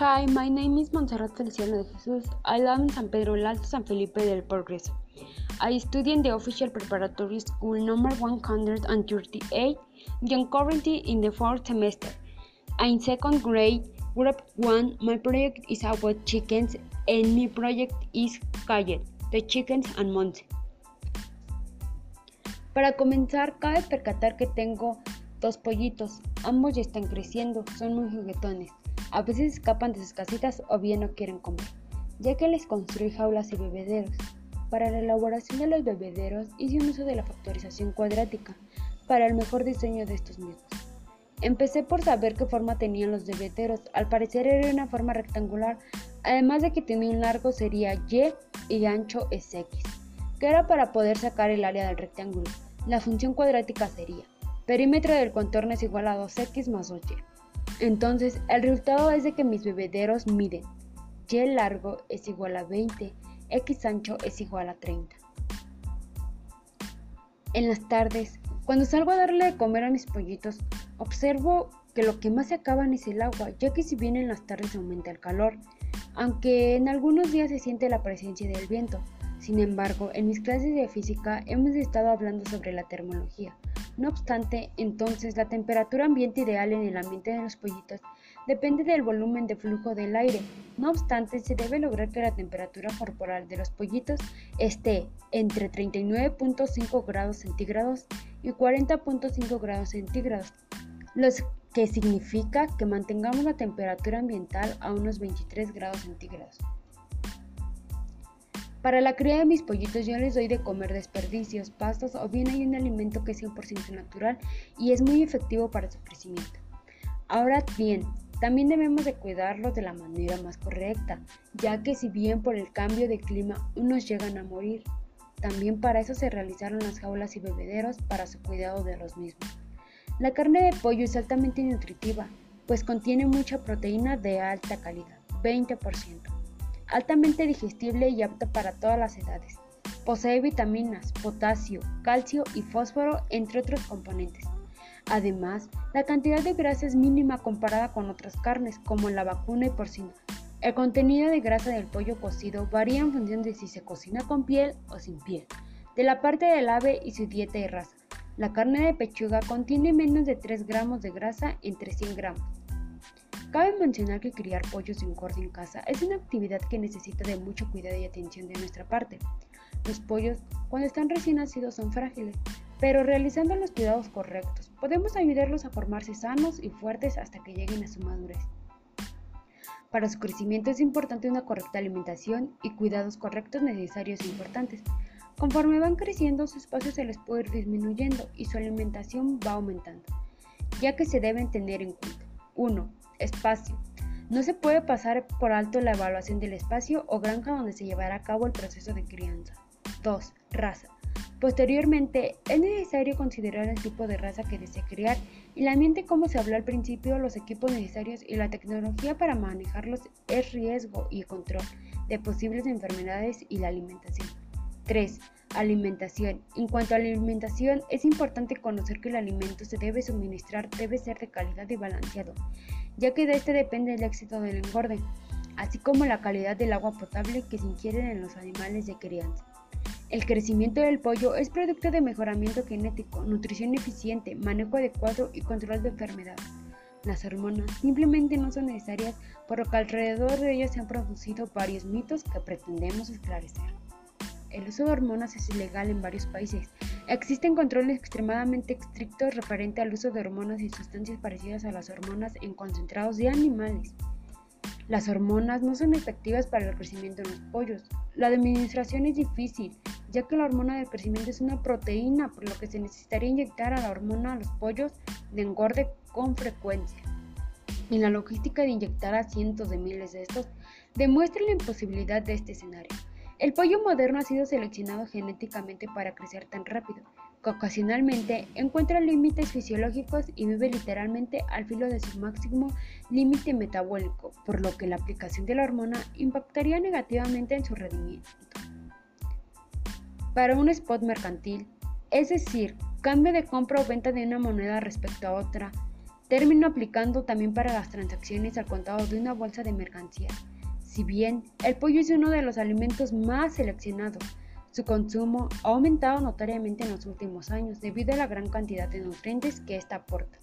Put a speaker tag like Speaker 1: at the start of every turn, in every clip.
Speaker 1: Hi, my name is Montserrat Feliciano de Jesus. I live in San Pedro Alto, San Felipe del Progreso. I study in the official preparatory school number 138. I'm currently in the fourth semester. In second grade, group 1, my project is about chickens and my project is Cayet, the chickens and Monse. Para comenzar, cabe percatar que tengo dos pollitos. Ambos ya están creciendo, son muy juguetones. A veces escapan de sus casitas o bien no quieren comer, ya que les construí jaulas y bebederos. Para la elaboración de los bebederos hice un uso de la factorización cuadrática para el mejor diseño de estos mismos. Empecé por saber qué forma tenían los bebederos, al parecer era una forma rectangular, además de que tenía un largo sería Y y ancho es X, que era para poder sacar el área del rectángulo. La función cuadrática sería perímetro del contorno es igual a 2x más 2y. Entonces, el resultado es de que mis bebederos miden y largo es igual a 20, x ancho es igual a 30. En las tardes, cuando salgo a darle de comer a mis pollitos, observo que lo que más se acaban es el agua, ya que si bien en las tardes aumenta el calor, aunque en algunos días se siente la presencia del viento. Sin embargo, en mis clases de física hemos estado hablando sobre la termología, no obstante, entonces la temperatura ambiente ideal en el ambiente de los pollitos depende del volumen de flujo del aire. No obstante, se debe lograr que la temperatura corporal de los pollitos esté entre 39.5 grados centígrados y 40.5 grados centígrados, lo que significa que mantengamos la temperatura ambiental a unos 23 grados centígrados. Para la cría de mis pollitos yo les doy de comer desperdicios, pastos o bien hay un alimento que es 100% natural y es muy efectivo para su crecimiento. Ahora bien, también debemos de cuidarlos de la manera más correcta, ya que si bien por el cambio de clima unos llegan a morir, también para eso se realizaron las jaulas y bebederos para su cuidado de los mismos. La carne de pollo es altamente nutritiva, pues contiene mucha proteína de alta calidad, 20% altamente digestible y apta para todas las edades. Posee vitaminas, potasio, calcio y fósforo, entre otros componentes. Además, la cantidad de grasa es mínima comparada con otras carnes, como la vacuna y porcina. El contenido de grasa del pollo cocido varía en función de si se cocina con piel o sin piel, de la parte del ave y su dieta y raza. La carne de pechuga contiene menos de 3 gramos de grasa entre 100 gramos. Cabe mencionar que criar pollos de engorde en casa es una actividad que necesita de mucho cuidado y atención de nuestra parte. Los pollos, cuando están recién nacidos, son frágiles, pero realizando los cuidados correctos, podemos ayudarlos a formarse sanos y fuertes hasta que lleguen a su madurez. Para su crecimiento es importante una correcta alimentación y cuidados correctos necesarios e importantes. Conforme van creciendo, su espacio se les puede ir disminuyendo y su alimentación va aumentando, ya que se deben tener en cuenta 1. Espacio. No se puede pasar por alto la evaluación del espacio o granja donde se llevará a cabo el proceso de crianza. 2. Raza. Posteriormente, es necesario considerar el tipo de raza que desea criar y el ambiente como se habló al principio, los equipos necesarios y la tecnología para manejarlos es riesgo y control de posibles enfermedades y la alimentación. 3. Alimentación. En cuanto a la alimentación, es importante conocer que el alimento se debe suministrar debe ser de calidad y balanceado, ya que de este depende el éxito del engorde, así como la calidad del agua potable que se ingiere en los animales de crianza. El crecimiento del pollo es producto de mejoramiento genético, nutrición eficiente, manejo adecuado y control de enfermedades. Las hormonas simplemente no son necesarias, por lo que alrededor de ellas se han producido varios mitos que pretendemos esclarecer. El uso de hormonas es ilegal en varios países. Existen controles extremadamente estrictos referente al uso de hormonas y sustancias parecidas a las hormonas en concentrados de animales. Las hormonas no son efectivas para el crecimiento de los pollos. La administración es difícil, ya que la hormona del crecimiento es una proteína, por lo que se necesitaría inyectar a la hormona a los pollos de engorde con frecuencia. Y la logística de inyectar a cientos de miles de estos demuestra la imposibilidad de este escenario. El pollo moderno ha sido seleccionado genéticamente para crecer tan rápido, que ocasionalmente encuentra límites fisiológicos y vive literalmente al filo de su máximo límite metabólico, por lo que la aplicación de la hormona impactaría negativamente en su rendimiento. Para un spot mercantil, es decir, cambio de compra o venta de una moneda respecto a otra, término aplicando también para las transacciones al contado de una bolsa de mercancías. Si bien el pollo es uno de los alimentos más seleccionados, su consumo ha aumentado notoriamente en los últimos años debido a la gran cantidad de nutrientes que ésta aporta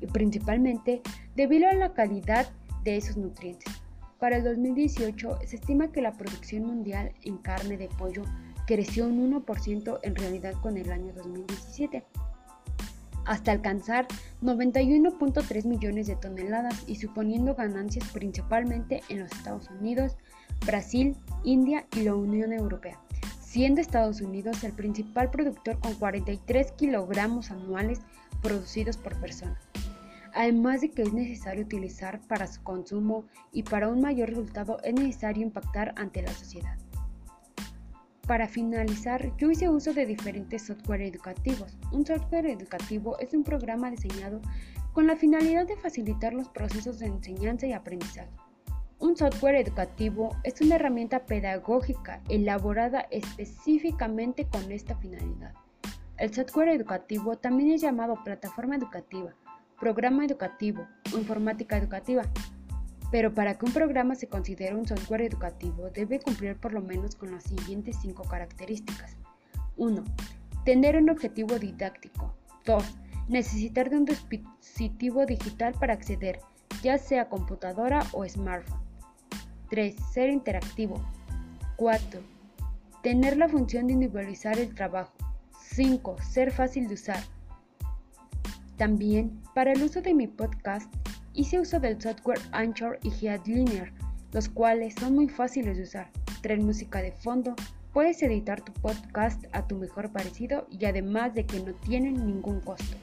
Speaker 1: y principalmente debido a la calidad de esos nutrientes. Para el 2018 se estima que la producción mundial en carne de pollo creció un 1% en realidad con el año 2017 hasta alcanzar 91.3 millones de toneladas y suponiendo ganancias principalmente en los Estados Unidos, Brasil, India y la Unión Europea, siendo Estados Unidos el principal productor con 43 kilogramos anuales producidos por persona. Además de que es necesario utilizar para su consumo y para un mayor resultado es necesario impactar ante la sociedad. Para finalizar, yo hice uso de diferentes software educativos. Un software educativo es un programa diseñado con la finalidad de facilitar los procesos de enseñanza y aprendizaje. Un software educativo es una herramienta pedagógica elaborada específicamente con esta finalidad. El software educativo también es llamado plataforma educativa, programa educativo informática educativa. Pero para que un programa se considere un software educativo debe cumplir por lo menos con las siguientes cinco características. 1. Tener un objetivo didáctico. 2. Necesitar de un dispositivo digital para acceder, ya sea computadora o smartphone. 3. Ser interactivo. 4. Tener la función de individualizar el trabajo. 5. Ser fácil de usar. También, para el uso de mi podcast, Hice uso del software Anchor y Headliner, los cuales son muy fáciles de usar. Traen música de fondo, puedes editar tu podcast a tu mejor parecido y además de que no tienen ningún costo.